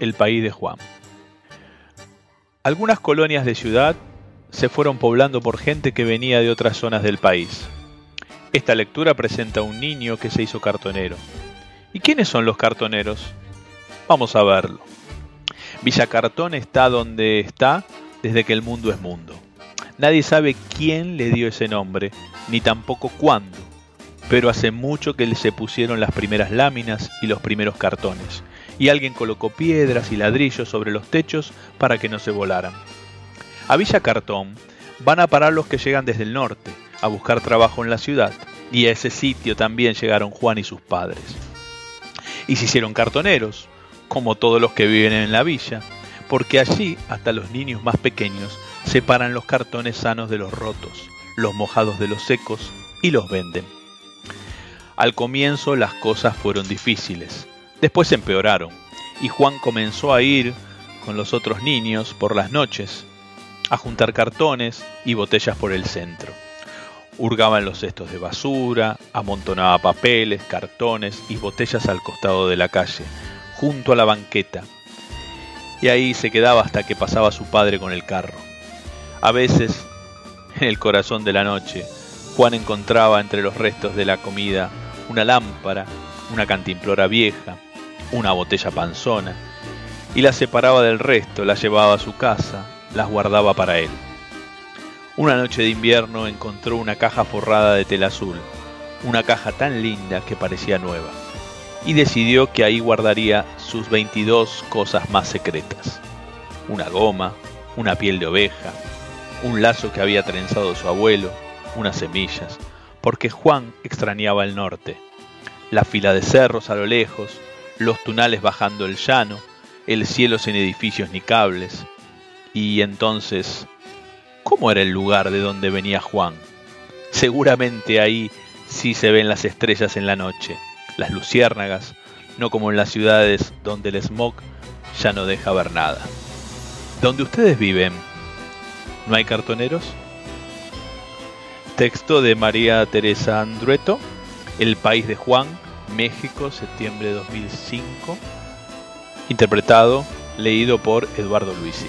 el país de Juan. Algunas colonias de ciudad se fueron poblando por gente que venía de otras zonas del país. Esta lectura presenta a un niño que se hizo cartonero. ¿Y quiénes son los cartoneros? Vamos a verlo. Villa Cartón está donde está desde que el mundo es mundo. Nadie sabe quién le dio ese nombre, ni tampoco cuándo, pero hace mucho que se pusieron las primeras láminas y los primeros cartones, y alguien colocó piedras y ladrillos sobre los techos para que no se volaran. A Villa Cartón van a parar los que llegan desde el norte, a buscar trabajo en la ciudad, y a ese sitio también llegaron Juan y sus padres. Y se hicieron cartoneros, como todos los que viven en la villa, porque allí hasta los niños más pequeños separan los cartones sanos de los rotos, los mojados de los secos y los venden. Al comienzo las cosas fueron difíciles, después empeoraron, y Juan comenzó a ir con los otros niños por las noches, a juntar cartones y botellas por el centro. Hurgaba en los cestos de basura, amontonaba papeles, cartones y botellas al costado de la calle, junto a la banqueta, y ahí se quedaba hasta que pasaba su padre con el carro. A veces, en el corazón de la noche, Juan encontraba entre los restos de la comida una lámpara, una cantimplora vieja, una botella panzona, y la separaba del resto, la llevaba a su casa, las guardaba para él. Una noche de invierno encontró una caja forrada de tela azul, una caja tan linda que parecía nueva y decidió que ahí guardaría sus 22 cosas más secretas. Una goma, una piel de oveja, un lazo que había trenzado su abuelo, unas semillas, porque Juan extrañaba el norte, la fila de cerros a lo lejos, los tunales bajando el llano, el cielo sin edificios ni cables. Y entonces, ¿cómo era el lugar de donde venía Juan? Seguramente ahí sí se ven las estrellas en la noche las luciérnagas, no como en las ciudades donde el smog ya no deja ver nada. ¿Dónde ustedes viven? ¿No hay cartoneros? Texto de María Teresa Andrueto, El País de Juan, México, septiembre de 2005. Interpretado, leído por Eduardo Luisi.